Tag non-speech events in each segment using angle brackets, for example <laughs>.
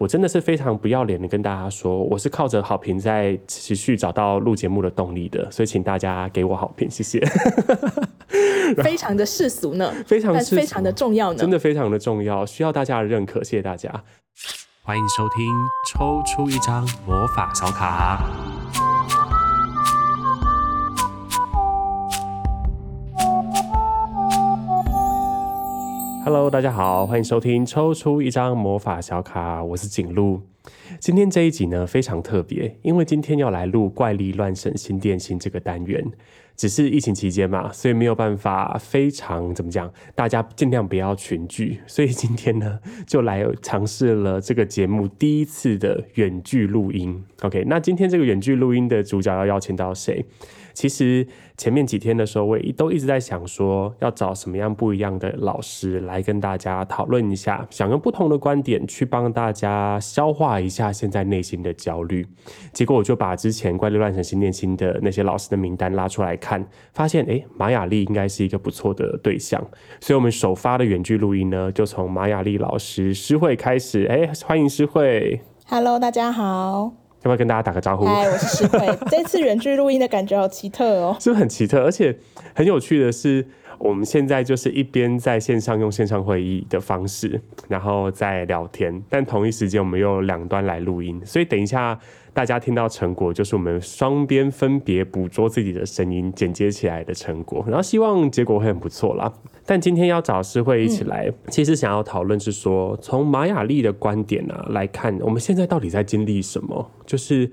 我真的是非常不要脸的跟大家说，我是靠着好评在持续找到录节目的动力的，所以请大家给我好评，谢谢。<laughs> 非常的世俗呢，非常非常的重要呢，真的非常的重要，需要大家的认可，谢谢大家。欢迎收听抽出一张魔法小卡。Hello，大家好，欢迎收听抽出一张魔法小卡，我是景禄。今天这一集呢，非常特别，因为今天要来录怪力乱神新电心这个单元。只是疫情期间嘛，所以没有办法非常怎么讲，大家尽量不要群聚。所以今天呢，就来尝试了这个节目第一次的远距录音。OK，那今天这个远距录音的主角要邀请到谁？其实前面几天的时候，我也都一直在想说，要找什么样不一样的老师来跟大家讨论一下，想用不同的观点去帮大家消化一下现在内心的焦虑。结果我就把之前怪力乱神心念心的那些老师的名单拉出来看，发现诶，马雅历应该是一个不错的对象。所以我们首发的远距录音呢，就从马雅历老师诗慧开始。诶，欢迎诗慧。Hello，大家好。要不要跟大家打个招呼？嗨，我是石慧。<laughs> 这次远距录音的感觉好奇特哦，是不是很奇特？而且很有趣的是，我们现在就是一边在线上用线上会议的方式，然后在聊天，但同一时间我们又两端来录音，所以等一下。大家听到成果，就是我们双边分别捕捉自己的声音，剪接起来的成果。然后希望结果会很不错啦。但今天要找诗慧一起来，嗯、其实想要讨论是说，从马雅历的观点啊来看，我们现在到底在经历什么？就是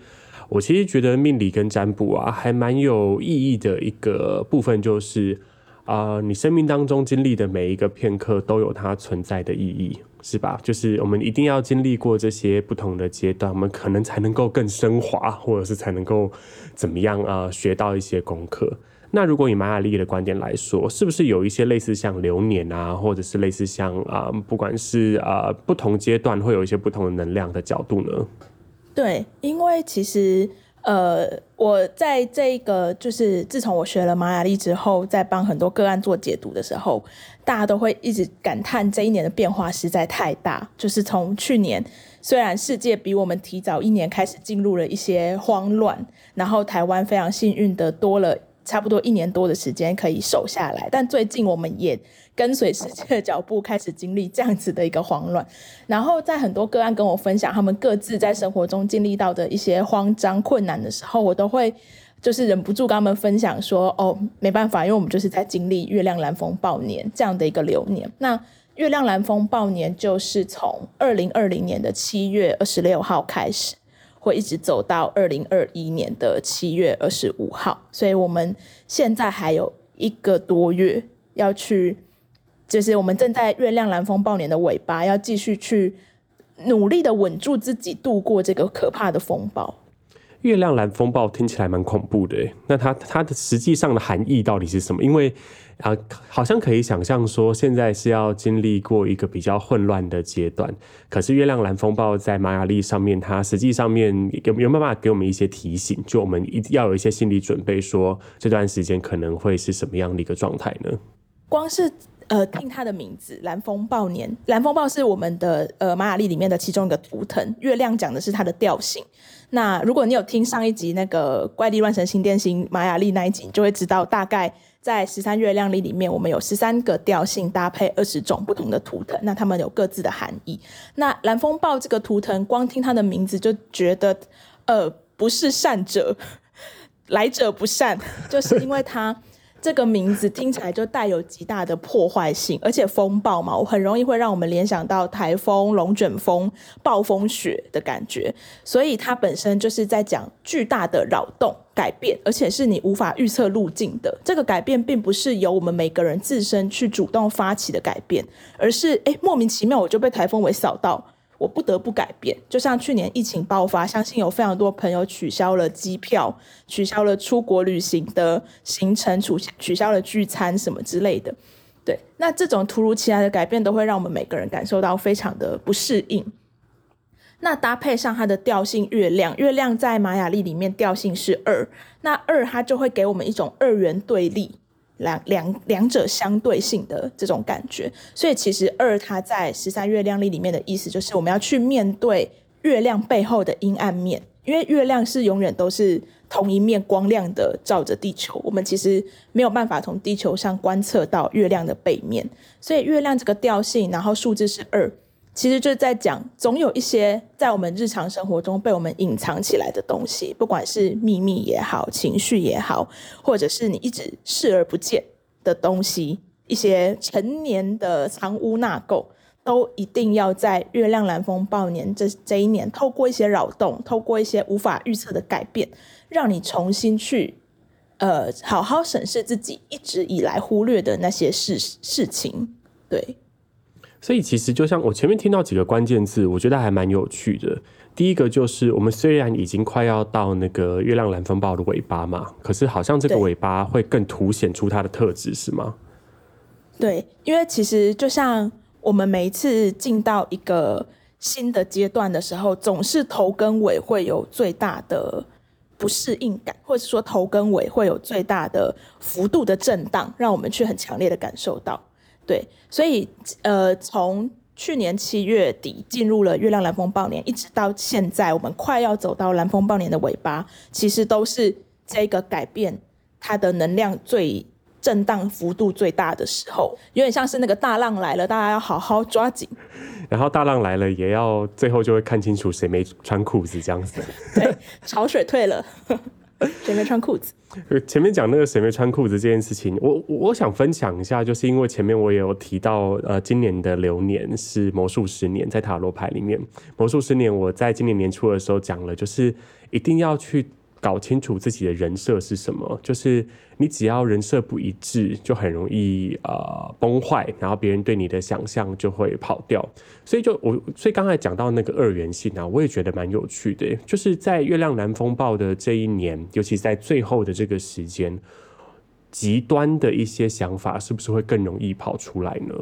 我其实觉得命理跟占卜啊，还蛮有意义的一个部分，就是啊、你生命当中经历的每一个片刻，都有它存在的意义。是吧？就是我们一定要经历过这些不同的阶段，我们可能才能够更升华，或者是才能够怎么样啊，学到一些功课。那如果以玛雅历的观点来说，是不是有一些类似像流年啊，或者是类似像啊，不管是啊不同阶段会有一些不同的能量的角度呢？对，因为其实。呃，我在这个就是自从我学了玛雅历之后，在帮很多个案做解读的时候，大家都会一直感叹这一年的变化实在太大。就是从去年，虽然世界比我们提早一年开始进入了一些慌乱，然后台湾非常幸运的多了差不多一年多的时间可以守下来，但最近我们也。跟随世界的脚步，开始经历这样子的一个慌乱，然后在很多个案跟我分享他们各自在生活中经历到的一些慌张、困难的时候，我都会就是忍不住跟他们分享说：“哦，没办法，因为我们就是在经历月亮蓝风暴年这样的一个流年。那月亮蓝风暴年就是从二零二零年的七月二十六号开始，会一直走到二零二一年的七月二十五号，所以我们现在还有一个多月要去。”就是我们正在月亮蓝风暴年的尾巴，要继续去努力的稳住自己，度过这个可怕的风暴。月亮蓝风暴听起来蛮恐怖的，那它它的实际上的含义到底是什么？因为啊，好像可以想象说，现在是要经历过一个比较混乱的阶段。可是月亮蓝风暴在玛雅历上面，它实际上面有没有办法给我们一些提醒？就我们一要有一些心理准备，说这段时间可能会是什么样的一个状态呢？光是。呃，听它的名字，蓝风暴年。蓝风暴是我们的呃玛雅历里面的其中一个图腾。月亮讲的是它的调性。那如果你有听上一集那个怪力乱神新电心玛雅历那一集，你就会知道大概在十三月亮历里面，我们有十三个调性搭配二十种不同的图腾，那它们有各自的含义。那蓝风暴这个图腾，光听它的名字就觉得，呃，不是善者，<laughs> 来者不善，就是因为它。这个名字听起来就带有极大的破坏性，而且风暴嘛，我很容易会让我们联想到台风、龙卷风、暴风雪的感觉，所以它本身就是在讲巨大的扰动、改变，而且是你无法预测路径的。这个改变并不是由我们每个人自身去主动发起的改变，而是诶莫名其妙我就被台风尾扫到。我不得不改变，就像去年疫情爆发，相信有非常多朋友取消了机票，取消了出国旅行的行程，取取消了聚餐什么之类的。对，那这种突如其来的改变，都会让我们每个人感受到非常的不适应。那搭配上它的调性，月亮，月亮在玛雅历里面调性是二，那二它就会给我们一种二元对立两两两者相对性的这种感觉。所以其实二它在十三月亮历里面的意思就是我们要去面对月亮背后的阴暗面，因为月亮是永远都是同一面光亮的照着地球，我们其实没有办法从地球上观测到月亮的背面，所以月亮这个调性，然后数字是二。其实就是在讲，总有一些在我们日常生活中被我们隐藏起来的东西，不管是秘密也好，情绪也好，或者是你一直视而不见的东西，一些陈年的藏污纳垢，都一定要在月亮蓝风暴年这这一年，透过一些扰动，透过一些无法预测的改变，让你重新去，呃，好好审视自己一直以来忽略的那些事事情，对。所以其实就像我前面听到几个关键字，我觉得还蛮有趣的。第一个就是我们虽然已经快要到那个月亮蓝风暴的尾巴嘛，可是好像这个尾巴会更凸显出它的特质，是吗？对，因为其实就像我们每一次进到一个新的阶段的时候，总是头跟尾会有最大的不适应感，或者说头跟尾会有最大的幅度的震荡，让我们去很强烈的感受到。对，所以呃，从去年七月底进入了月亮蓝风暴年，一直到现在，我们快要走到蓝风暴年的尾巴，其实都是这个改变它的能量最震荡幅度最大的时候，有点像是那个大浪来了，大家要好好抓紧。<laughs> 然后大浪来了，也要最后就会看清楚谁没穿裤子这样子。对，潮水退了。<laughs> 谁没穿裤子？前面讲那个谁没穿裤子这件事情，我我想分享一下，就是因为前面我也有提到，呃，今年的流年是魔术十年，在塔罗牌里面，魔术十年我在今年年初的时候讲了，就是一定要去。搞清楚自己的人设是什么，就是你只要人设不一致，就很容易呃崩坏，然后别人对你的想象就会跑掉。所以就我，所以刚才讲到那个二元性啊，我也觉得蛮有趣的，就是在月亮蓝风暴的这一年，尤其在最后的这个时间，极端的一些想法是不是会更容易跑出来呢？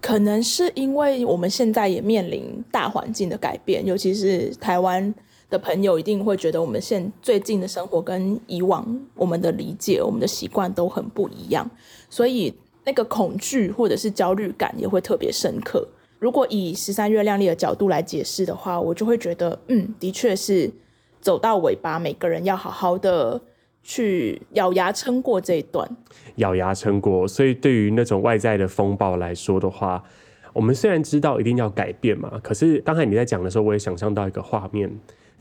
可能是因为我们现在也面临大环境的改变，尤其是台湾。的朋友一定会觉得我们现最近的生活跟以往我们的理解、我们的习惯都很不一样，所以那个恐惧或者是焦虑感也会特别深刻。如果以十三月亮丽的角度来解释的话，我就会觉得，嗯，的确是走到尾巴，每个人要好好的去咬牙撑过这一段，咬牙撑过。所以对于那种外在的风暴来说的话，我们虽然知道一定要改变嘛，可是刚才你在讲的时候，我也想象到一个画面。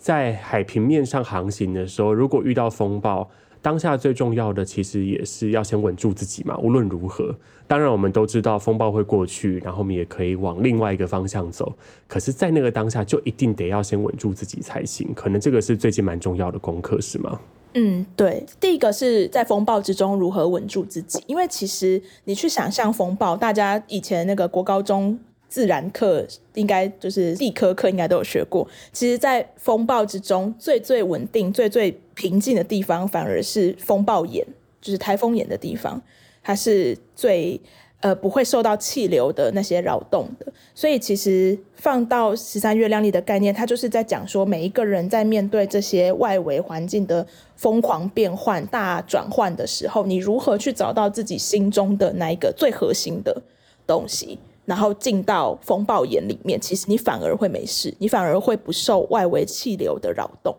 在海平面上航行的时候，如果遇到风暴，当下最重要的其实也是要先稳住自己嘛。无论如何，当然我们都知道风暴会过去，然后我们也可以往另外一个方向走。可是，在那个当下，就一定得要先稳住自己才行。可能这个是最近蛮重要的功课，是吗？嗯，对。第一个是在风暴之中如何稳住自己，因为其实你去想象风暴，大家以前那个国高中。自然课应该就是地科课，应该都有学过。其实，在风暴之中，最最稳定、最最平静的地方，反而是风暴眼，就是台风眼的地方，它是最呃不会受到气流的那些扰动的。所以，其实放到十三月亮历的概念，它就是在讲说，每一个人在面对这些外围环境的疯狂变换、大转换的时候，你如何去找到自己心中的那一个最核心的东西。然后进到风暴眼里面，其实你反而会没事，你反而会不受外围气流的扰动。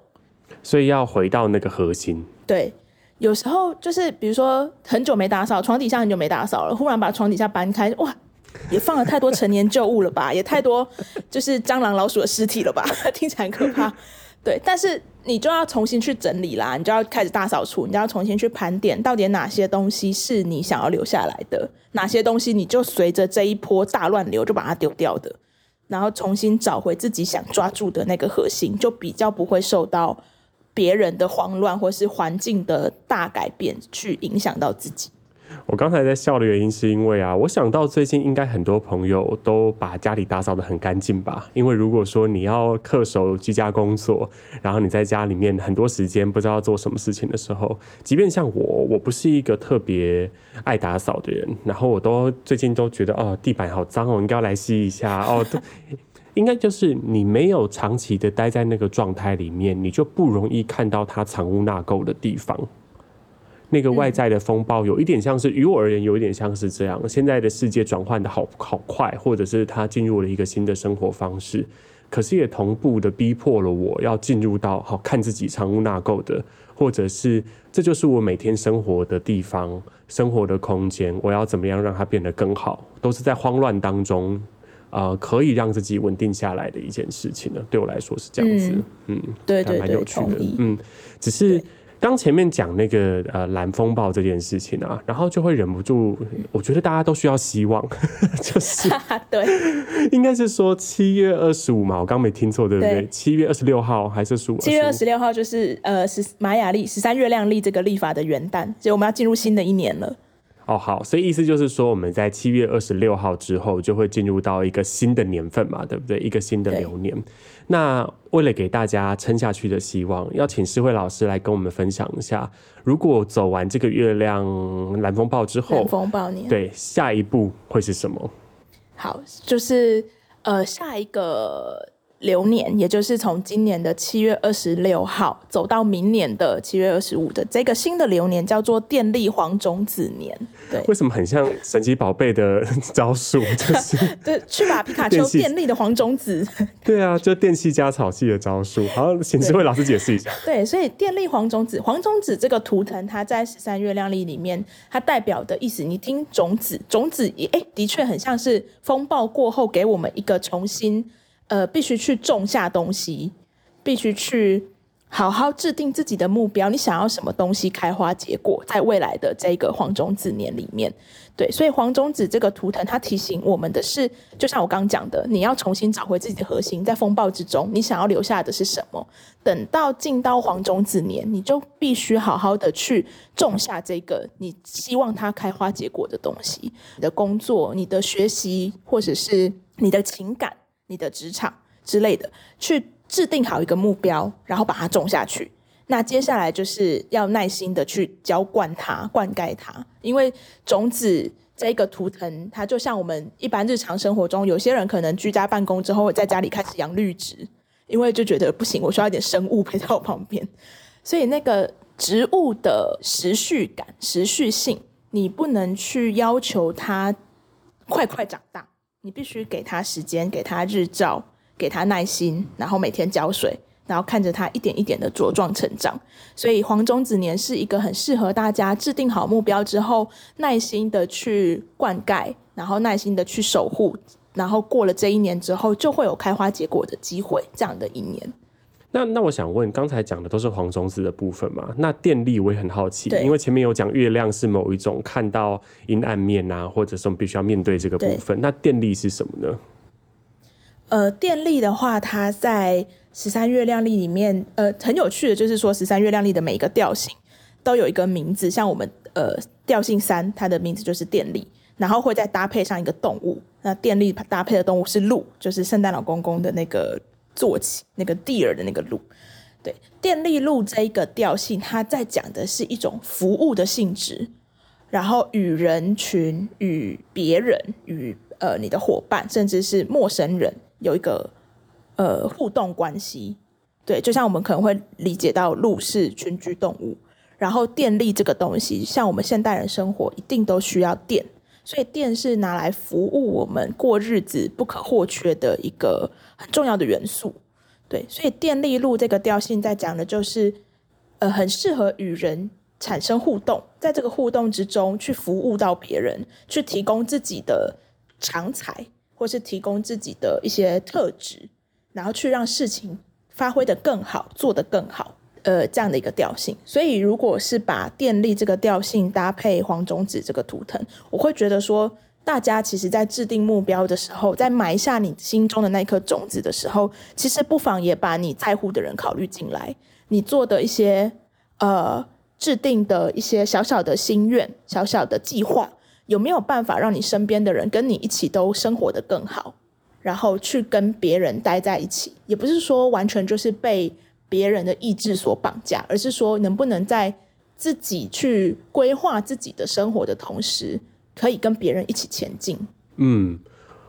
所以要回到那个核心。对，有时候就是比如说很久没打扫，床底下很久没打扫了，忽然把床底下搬开，哇，也放了太多陈年旧物了吧，也太多就是蟑螂老鼠的尸体了吧，<laughs> 听起来很可怕。对，但是你就要重新去整理啦，你就要开始大扫除，你就要重新去盘点，到底哪些东西是你想要留下来的，哪些东西你就随着这一波大乱流就把它丢掉的，然后重新找回自己想抓住的那个核心，就比较不会受到别人的慌乱或是环境的大改变去影响到自己。我刚才在笑的原因是因为啊，我想到最近应该很多朋友都把家里打扫得很干净吧。因为如果说你要恪守居家工作，然后你在家里面很多时间不知道做什么事情的时候，即便像我，我不是一个特别爱打扫的人，然后我都最近都觉得哦，地板好脏哦，应该要来吸一下哦。应该就是你没有长期的待在那个状态里面，你就不容易看到它藏污纳垢的地方。那个外在的风暴有一点像是，于我而言有一点像是这样。现在的世界转换的好好快，或者是他进入了一个新的生活方式，可是也同步的逼迫了我要进入到好看自己藏污纳垢的，或者是这就是我每天生活的地方、生活的空间，我要怎么样让它变得更好，都是在慌乱当中，呃，可以让自己稳定下来的一件事情呢。对我来说是这样子，嗯，嗯对，对对，蛮有趣的，嗯，只是。刚前面讲那个呃蓝风暴这件事情啊，然后就会忍不住，我觉得大家都需要希望，<laughs> 就是 <laughs> 对，应该是说七月二十五嘛，我刚没听错对不对？七月二十六号还是十五？七月二十六号就是呃十玛雅历十三月亮历这个历法的元旦，所以我们要进入新的一年了。哦，好，所以意思就是说，我们在七月二十六号之后就会进入到一个新的年份嘛，对不对？一个新的流年。那为了给大家撑下去的希望，要请诗慧老师来跟我们分享一下，如果走完这个月亮蓝风暴之后，蓝风暴年，对，下一步会是什么？好，就是呃，下一个。流年，也就是从今年的七月二十六号走到明年的七月二十五的这个新的流年，叫做电力黄种子年。对，为什么很像神奇宝贝的招数？就是 <laughs> 对，去把皮卡丘电力的黄种子。对啊，就电器加草系的招数。好，请智慧老师解释一下。<laughs> 对，所以电力黄种子，黄种子这个图腾，它在十三月亮历里面，它代表的意思，你听种子，种子也哎，的确很像是风暴过后给我们一个重新。呃，必须去种下东西，必须去好好制定自己的目标。你想要什么东西开花结果，在未来的这个黄种子年里面，对，所以黄种子这个图腾，它提醒我们的是，就像我刚刚讲的，你要重新找回自己的核心，在风暴之中，你想要留下的是什么？等到进到黄种子年，你就必须好好的去种下这个你希望它开花结果的东西。你的工作、你的学习，或者是你的情感。你的职场之类的，去制定好一个目标，然后把它种下去。那接下来就是要耐心的去浇灌它、灌溉它，因为种子这个图腾，它就像我们一般日常生活中，有些人可能居家办公之后，在家里开始养绿植，因为就觉得不行，我需要一点生物陪在我旁边。所以那个植物的时序感、时序性，你不能去要求它快快长大。你必须给他时间，给他日照，给他耐心，然后每天浇水，然后看着他一点一点的茁壮成长。所以黄种子年是一个很适合大家制定好目标之后，耐心的去灌溉，然后耐心的去守护，然后过了这一年之后，就会有开花结果的机会。这样的一年。那那我想问，刚才讲的都是黄种子的部分嘛？那电力我也很好奇，因为前面有讲月亮是某一种看到阴暗面啊，或者是我们必须要面对这个部分。那电力是什么呢？呃，电力的话，它在十三月亮历里面，呃，很有趣的就是说，十三月亮历的每一个调性都有一个名字，像我们呃调性三，它的名字就是电力，然后会再搭配上一个动物。那电力搭配的动物是鹿，就是圣诞老公公的那个。做起那个地儿的那个鹿，对，电力鹿这一个调性，它在讲的是一种服务的性质，然后与人群、与别人、与呃你的伙伴，甚至是陌生人有一个呃互动关系。对，就像我们可能会理解到鹿是群居动物，然后电力这个东西，像我们现代人生活一定都需要电，所以电是拿来服务我们过日子不可或缺的一个。很重要的元素，对，所以电力路这个调性在讲的就是，呃，很适合与人产生互动，在这个互动之中去服务到别人，去提供自己的长才，或是提供自己的一些特质，然后去让事情发挥的更好，做得更好，呃，这样的一个调性。所以，如果是把电力这个调性搭配黄种子这个图腾，我会觉得说。大家其实，在制定目标的时候，在埋下你心中的那颗种子的时候，其实不妨也把你在乎的人考虑进来。你做的一些呃制定的一些小小的心愿、小小的计划，有没有办法让你身边的人跟你一起都生活得更好？然后去跟别人待在一起，也不是说完全就是被别人的意志所绑架，而是说能不能在自己去规划自己的生活的同时。可以跟别人一起前进。嗯，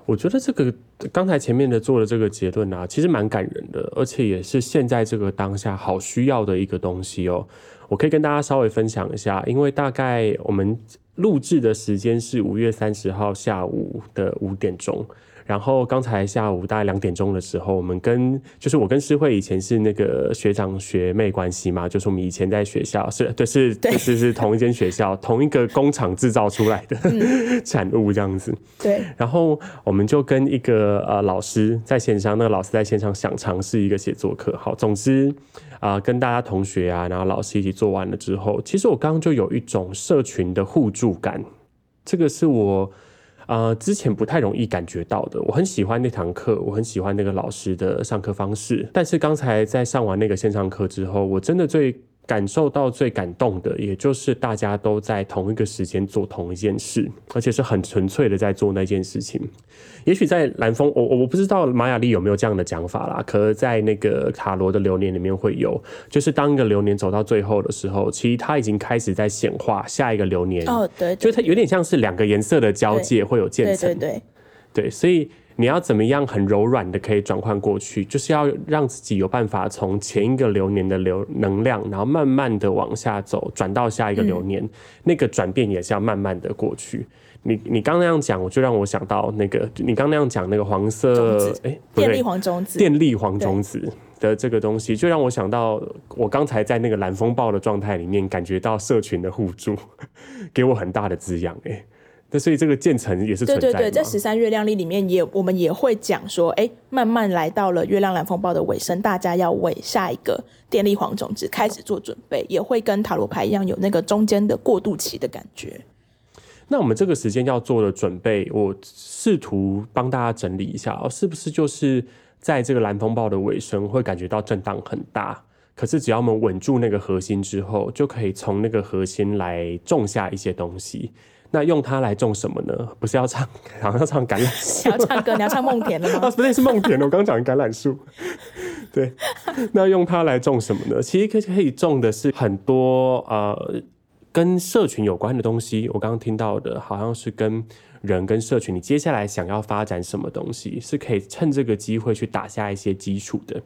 我觉得这个刚才前面的做的这个结论啊，其实蛮感人的，而且也是现在这个当下好需要的一个东西哦。我可以跟大家稍微分享一下，因为大概我们录制的时间是五月三十号下午的五点钟。然后刚才下午大概两点钟的时候，我们跟就是我跟诗慧以前是那个学长学妹关系嘛，就是我们以前在学校是对是对是是同一间学校同一个工厂制造出来的、嗯、<laughs> 产物这样子。对。然后我们就跟一个呃老师在线上，那个老师在线上想尝试一个写作课。好，总之啊、呃，跟大家同学啊，然后老师一起做完了之后，其实我刚刚就有一种社群的互助感，这个是我。呃，之前不太容易感觉到的，我很喜欢那堂课，我很喜欢那个老师的上课方式，但是刚才在上完那个线上课之后，我真的最。感受到最感动的，也就是大家都在同一个时间做同一件事，而且是很纯粹的在做那件事情。也许在蓝风，我我不知道玛雅丽有没有这样的讲法啦。可是在那个塔罗的流年里面会有，就是当一个流年走到最后的时候，其实它已经开始在显化下一个流年。哦，对，就它有点像是两个颜色的交界会有渐层，对对对，对，所以。你要怎么样很柔软的可以转换过去，就是要让自己有办法从前一个流年的流能量，然后慢慢的往下走，转到下一个流年，嗯、那个转变也是要慢慢的过去。你你刚那样讲，我就让我想到那个，你刚那样讲那个黄色，哎，电力黄种子，电力黄种子的这个东西，就让我想到我刚才在那个蓝风暴的状态里面，感觉到社群的互助，<laughs> 给我很大的滋养，哎。那所以这个渐层也是存在的。对对对，在十三月亮历里面也，我们也会讲说，哎，慢慢来到了月亮蓝风暴的尾声，大家要为下一个电力黄种子开始做准备，也会跟塔罗牌一样有那个中间的过渡期的感觉。那我们这个时间要做的准备，我试图帮大家整理一下哦，是不是就是在这个蓝风暴的尾声会感觉到震荡很大？可是只要我们稳住那个核心之后，就可以从那个核心来种下一些东西。那用它来种什么呢？不是要唱，<laughs> 好像要唱橄榄树。要唱歌，你要唱梦田了吗？<laughs> 啊，不对，是梦田。我刚刚讲橄榄树。对，那用它来种什么呢？其实可可以种的是很多呃跟社群有关的东西。我刚刚听到的好像是跟人跟社群，你接下来想要发展什么东西，是可以趁这个机会去打下一些基础的。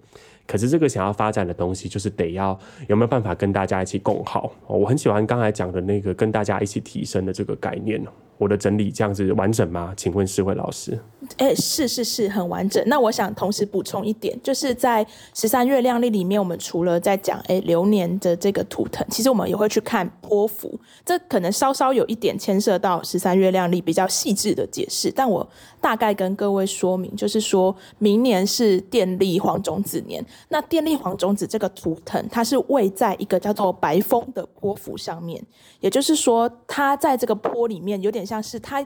可是这个想要发展的东西，就是得要有没有办法跟大家一起共好。我很喜欢刚才讲的那个跟大家一起提升的这个概念。我的整理这样子完整吗？请问诗慧老师？哎、是是是很完整。那我想同时补充一点，就是在十三月亮历里面，我们除了在讲哎、流年的这个图腾，其实我们也会去看波符。这可能稍稍有一点牵涉到十三月亮历比较细致的解释，但我大概跟各位说明，就是说明年是电力黄种子年。那电力黄种子这个图腾，它是位在一个叫做白风的波幅上面，也就是说，它在这个波里面有点。像是它，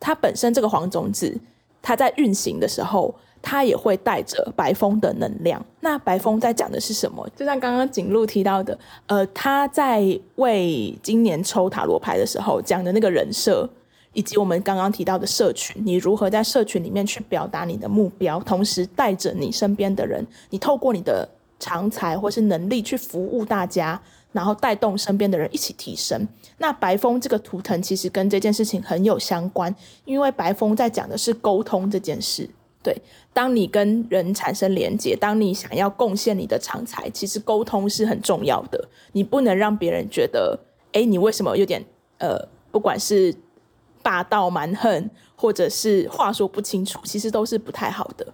它本身这个黄种子，它在运行的时候，它也会带着白风的能量。那白风在讲的是什么？就像刚刚景路提到的，呃，他在为今年抽塔罗牌的时候讲的那个人设，以及我们刚刚提到的社群，你如何在社群里面去表达你的目标，同时带着你身边的人，你透过你的长才或是能力去服务大家。然后带动身边的人一起提升。那白风这个图腾其实跟这件事情很有相关，因为白风在讲的是沟通这件事。对，当你跟人产生连接，当你想要贡献你的长才，其实沟通是很重要的。你不能让别人觉得，哎，你为什么有点呃，不管是霸道蛮横，或者是话说不清楚，其实都是不太好的。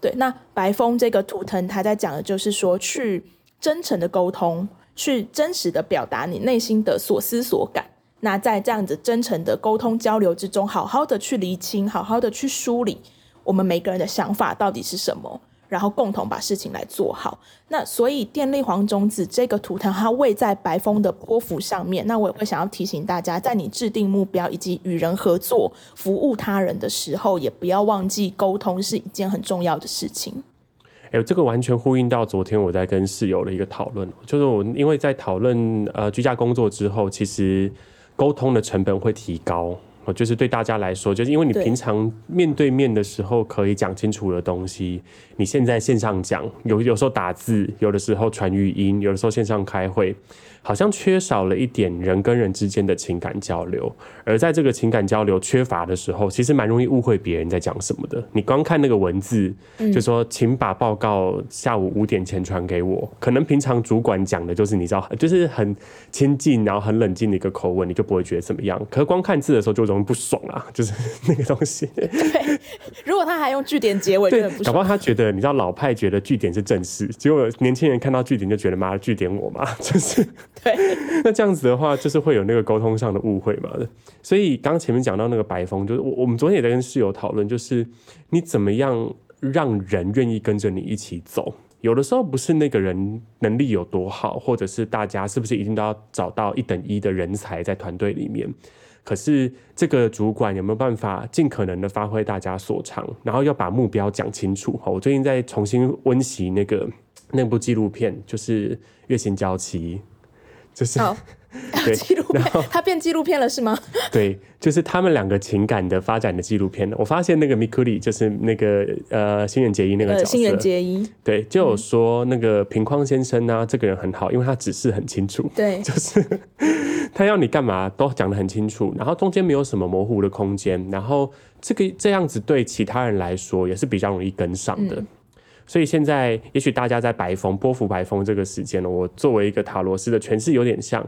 对，那白风这个图腾，它在讲的就是说，去真诚的沟通。去真实的表达你内心的所思所感，那在这样子真诚的沟通交流之中，好好的去厘清，好好的去梳理我们每个人的想法到底是什么，然后共同把事情来做好。那所以电力黄种子这个图腾，它位在白风的波幅上面。那我也会想要提醒大家，在你制定目标以及与人合作、服务他人的时候，也不要忘记沟通是一件很重要的事情。哎，这个完全呼应到昨天我在跟室友的一个讨论，就是我因为在讨论呃居家工作之后，其实沟通的成本会提高，我就是对大家来说，就是因为你平常面对面的时候可以讲清楚的东西，你现在线上讲，有有时候打字，有的时候传语音，有的时候线上开会。好像缺少了一点人跟人之间的情感交流，而在这个情感交流缺乏的时候，其实蛮容易误会别人在讲什么的。你光看那个文字，就说请把报告下午五点前传给我，可能平常主管讲的就是你知道，就是很亲近，然后很冷静的一个口吻，你就不会觉得怎么样。可是光看字的时候就容易不爽啊，<laughs> 就是那个东西。对，如果他还用句点结尾，对，搞不好他觉得你知道老派觉得句点是正式，结果年轻人看到句点就觉得妈的句点我嘛，<laughs> 就是。对，那这样子的话，就是会有那个沟通上的误会嘛。所以刚前面讲到那个白风，就是我我们昨天也在跟室友讨论，就是你怎么样让人愿意跟着你一起走。有的时候不是那个人能力有多好，或者是大家是不是一定都要找到一等一的人才在团队里面。可是这个主管有没有办法尽可能的发挥大家所长，然后要把目标讲清楚。我最近在重新温习那个那部纪录片，就是《月薪娇妻》。就是好，<laughs> 纪录片，他变纪录片了是吗？<laughs> 对，就是他们两个情感的发展的纪录片。我发现那个 Mikuri 就是那个呃新垣结衣那个角色，新垣结衣对，就有说那个平匡先生呢、啊，这个人很好，因为他指示很清楚，对，<laughs> 就是他要你干嘛都讲得很清楚，然后中间没有什么模糊的空间，然后这个这样子对其他人来说也是比较容易跟上的。嗯所以现在，也许大家在白风波幅白风这个时间呢，我作为一个塔罗师的诠释有点像，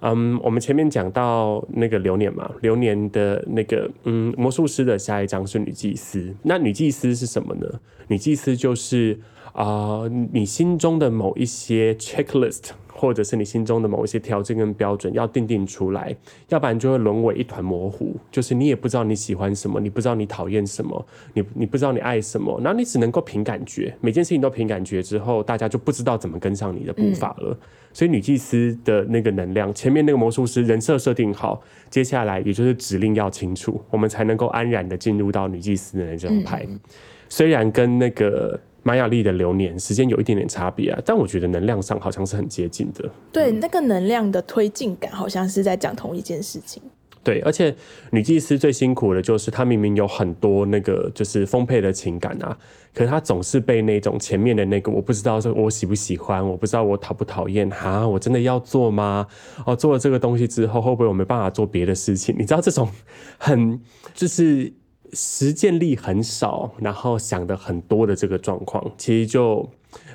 嗯，我们前面讲到那个流年嘛，流年的那个嗯魔术师的下一张是女祭司，那女祭司是什么呢？女祭司就是啊、你心中的某一些 checklist。或者是你心中的某一些条件跟标准要定定出来，要不然就会沦为一团模糊，就是你也不知道你喜欢什么，你不知道你讨厌什么，你你不知道你爱什么，然后你只能够凭感觉，每件事情都凭感觉之后，大家就不知道怎么跟上你的步伐了。嗯、所以女祭司的那个能量，前面那个魔术师人设设定好，接下来也就是指令要清楚，我们才能够安然的进入到女祭司的那张牌，嗯、虽然跟那个。玛雅历的流年时间有一点点差别啊，但我觉得能量上好像是很接近的。对，嗯、那个能量的推进感好像是在讲同一件事情。对，而且女祭司最辛苦的就是她明明有很多那个就是丰沛的情感啊，可是她总是被那种前面的那个我不知道是我喜不喜欢，我不知道我讨不讨厌哈，我真的要做吗？哦，做了这个东西之后会不会我没办法做别的事情？你知道这种很就是。实践力很少，然后想的很多的这个状况，其实就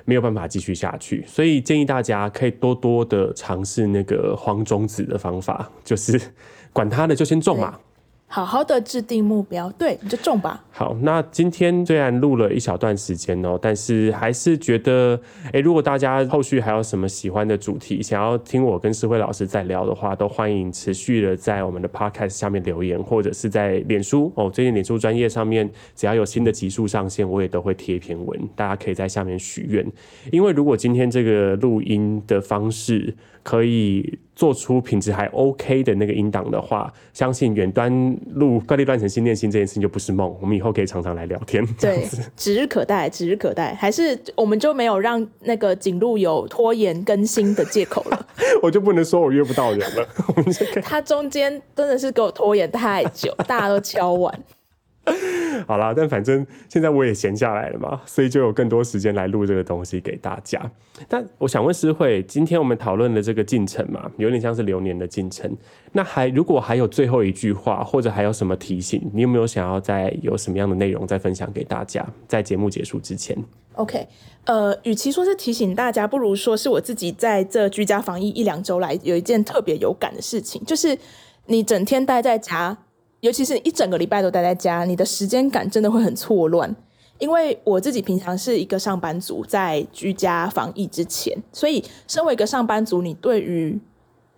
没有办法继续下去。所以建议大家可以多多的尝试那个黄种子的方法，就是管他的就先种嘛。好好的制定目标，对，你就中吧。好，那今天虽然录了一小段时间哦，但是还是觉得，哎，如果大家后续还有什么喜欢的主题，想要听我跟诗慧老师再聊的话，都欢迎持续的在我们的 podcast 下面留言，或者是在脸书哦，最近脸书专业上面，只要有新的集数上线，我也都会贴一篇文，大家可以在下面许愿。因为如果今天这个录音的方式，可以做出品质还 OK 的那个音档的话，相信远端录怪力乱神心电心这件事情就不是梦。我们以后可以常常来聊天。对，指日可待，指日可待。还是我们就没有让那个景路有拖延更新的借口了？<laughs> 我就不能说我约不到人了。他中间真的是给我拖延太久，大家都敲碗。<laughs> 好啦，但反正现在我也闲下来了嘛，所以就有更多时间来录这个东西给大家。但我想问诗慧，今天我们讨论的这个进程嘛，有点像是流年的进程。那还如果还有最后一句话，或者还有什么提醒，你有没有想要再有什么样的内容再分享给大家？在节目结束之前，OK，呃，与其说是提醒大家，不如说是我自己在这居家防疫一两周来有一件特别有感的事情，就是你整天待在家。尤其是一整个礼拜都待在家，你的时间感真的会很错乱。因为我自己平常是一个上班族，在居家防疫之前，所以身为一个上班族，你对于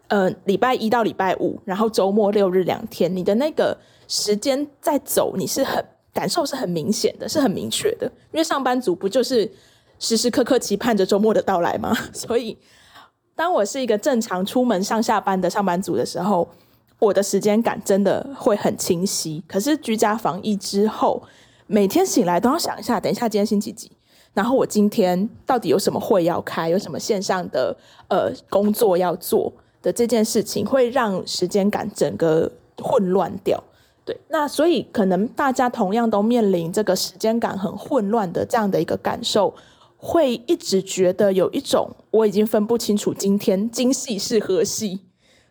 呃礼拜一到礼拜五，然后周末六日两天，你的那个时间在走，你是很感受是很明显的，是很明确的。因为上班族不就是时时刻刻期盼着周末的到来吗？所以当我是一个正常出门上下班的上班族的时候。我的时间感真的会很清晰，可是居家防疫之后，每天醒来都要想一下，等一下今天星期几，然后我今天到底有什么会要开，有什么线上的呃工作要做的这件事情，会让时间感整个混乱掉。对，那所以可能大家同样都面临这个时间感很混乱的这样的一个感受，会一直觉得有一种我已经分不清楚今天今夕是何夕，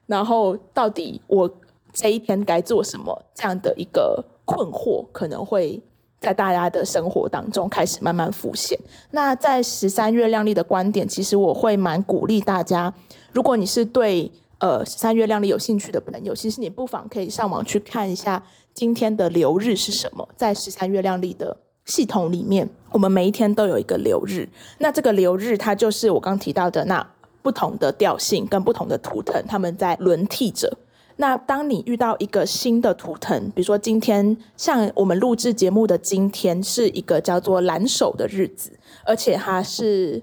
然后到底我这一天该做什么这样的一个困惑，可能会在大家的生活当中开始慢慢浮现。那在十三月亮丽的观点，其实我会蛮鼓励大家，如果你是对。呃，十三月亮丽有兴趣的朋友，其实你不妨可以上网去看一下今天的流日是什么。在十三月亮丽的系统里面，我们每一天都有一个流日。那这个流日，它就是我刚提到的那不同的调性跟不同的图腾，他们在轮替着。那当你遇到一个新的图腾，比如说今天像我们录制节目的今天是一个叫做蓝手的日子，而且它是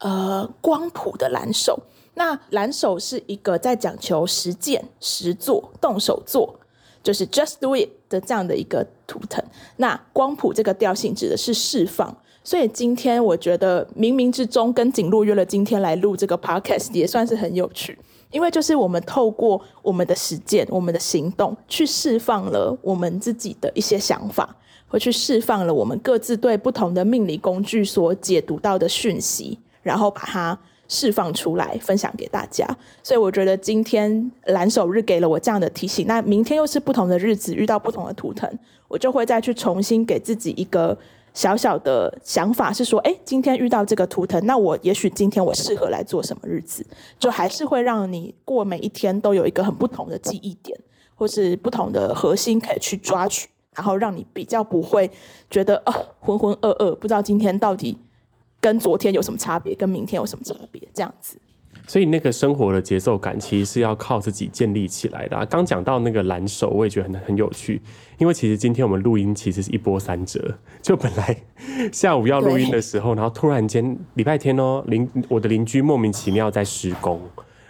呃光谱的蓝手。那蓝手是一个在讲求实践、实做、动手做，就是 just do it 的这样的一个图腾。那光谱这个调性指的是释放，所以今天我觉得冥冥之中跟景路约了今天来录这个 podcast 也算是很有趣，因为就是我们透过我们的实践、我们的行动去释放了我们自己的一些想法，或去释放了我们各自对不同的命理工具所解读到的讯息，然后把它。释放出来，分享给大家。所以我觉得今天蓝手日给了我这样的提醒。那明天又是不同的日子，遇到不同的图腾，我就会再去重新给自己一个小小的想法，是说，哎，今天遇到这个图腾，那我也许今天我适合来做什么日子，就还是会让你过每一天都有一个很不同的记忆点，或是不同的核心可以去抓取，然后让你比较不会觉得啊浑浑噩噩，不知道今天到底。跟昨天有什么差别？跟明天有什么差别？这样子，所以那个生活的节奏感其实是要靠自己建立起来的啊。刚讲到那个蓝手，我也觉得很很有趣，因为其实今天我们录音其实是一波三折，<laughs> 就本来下午要录音的时候，然后突然间 <laughs> 礼拜天哦，邻我的邻居莫名其妙在施工，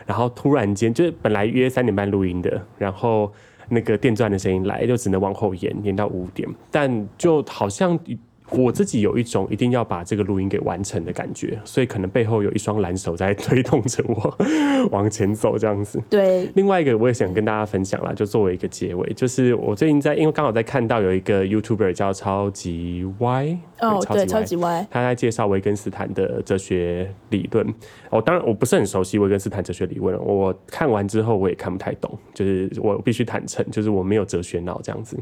然后突然间就是本来约三点半录音的，然后那个电钻的声音来，就只能往后延延到五点，但就好像。我自己有一种一定要把这个录音给完成的感觉，所以可能背后有一双蓝手在推动着我往前走这样子。对，另外一个我也想跟大家分享啦，就作为一个结尾，就是我最近在，因为刚好在看到有一个 YouTuber 叫超级 Y，哦，对，超级 Y，他在介绍维根斯坦的哲学理论。哦，当然我不是很熟悉维根斯坦哲学理论，我看完之后我也看不太懂，就是我必须坦诚，就是我没有哲学脑这样子。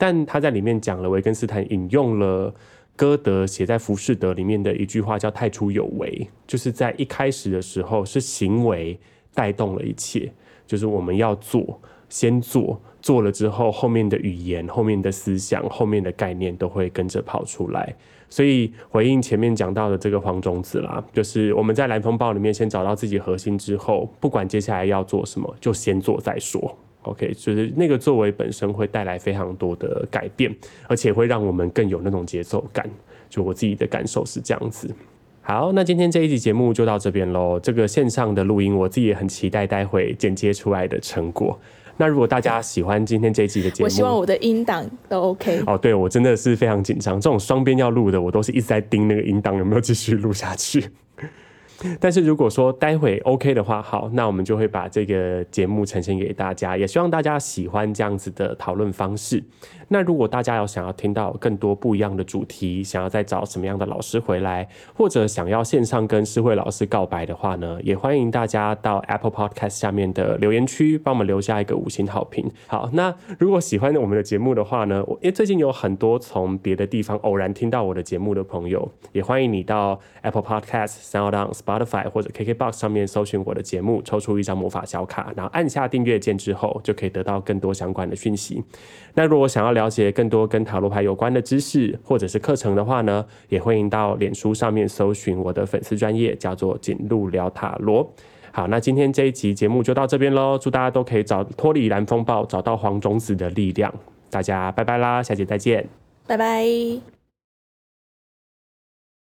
但他在里面讲了维根斯坦引用了歌德写在《浮士德》里面的一句话，叫“太初有为”，就是在一开始的时候是行为带动了一切，就是我们要做，先做，做了之后，后面的语言、后面的思想、后面的概念都会跟着跑出来。所以回应前面讲到的这个黄种子啦，就是我们在蓝风暴里面先找到自己核心之后，不管接下来要做什么，就先做再说。OK，就是那个作为本身会带来非常多的改变，而且会让我们更有那种节奏感。就我自己的感受是这样子。好，那今天这一集节目就到这边喽。这个线上的录音，我自己也很期待待会剪接出来的成果。那如果大家喜欢今天这一集的节目，我希望我的音档都 OK。哦，对，我真的是非常紧张，这种双边要录的，我都是一直在盯那个音档有没有继续录下去。但是如果说待会 OK 的话，好，那我们就会把这个节目呈现给大家，也希望大家喜欢这样子的讨论方式。那如果大家有想要听到更多不一样的主题，想要再找什么样的老师回来，或者想要线上跟诗慧老师告白的话呢，也欢迎大家到 Apple Podcast 下面的留言区帮我们留下一个五星好评。好，那如果喜欢我们的节目的话呢，因为最近有很多从别的地方偶然听到我的节目的朋友，也欢迎你到 Apple Podcast、SoundOn、Spotify 或者 KKBox 上面搜寻我的节目，抽出一张魔法小卡，然后按下订阅键之后，就可以得到更多相关的讯息。那如果想要了解更多跟塔罗牌有关的知识或者是课程的话呢，也欢迎到脸书上面搜寻我的粉丝专业，叫做锦路聊塔罗。好，那今天这一集节目就到这边喽，祝大家都可以找脱离蓝风暴，找到黄种子的力量。大家拜拜啦，下集再见，拜拜。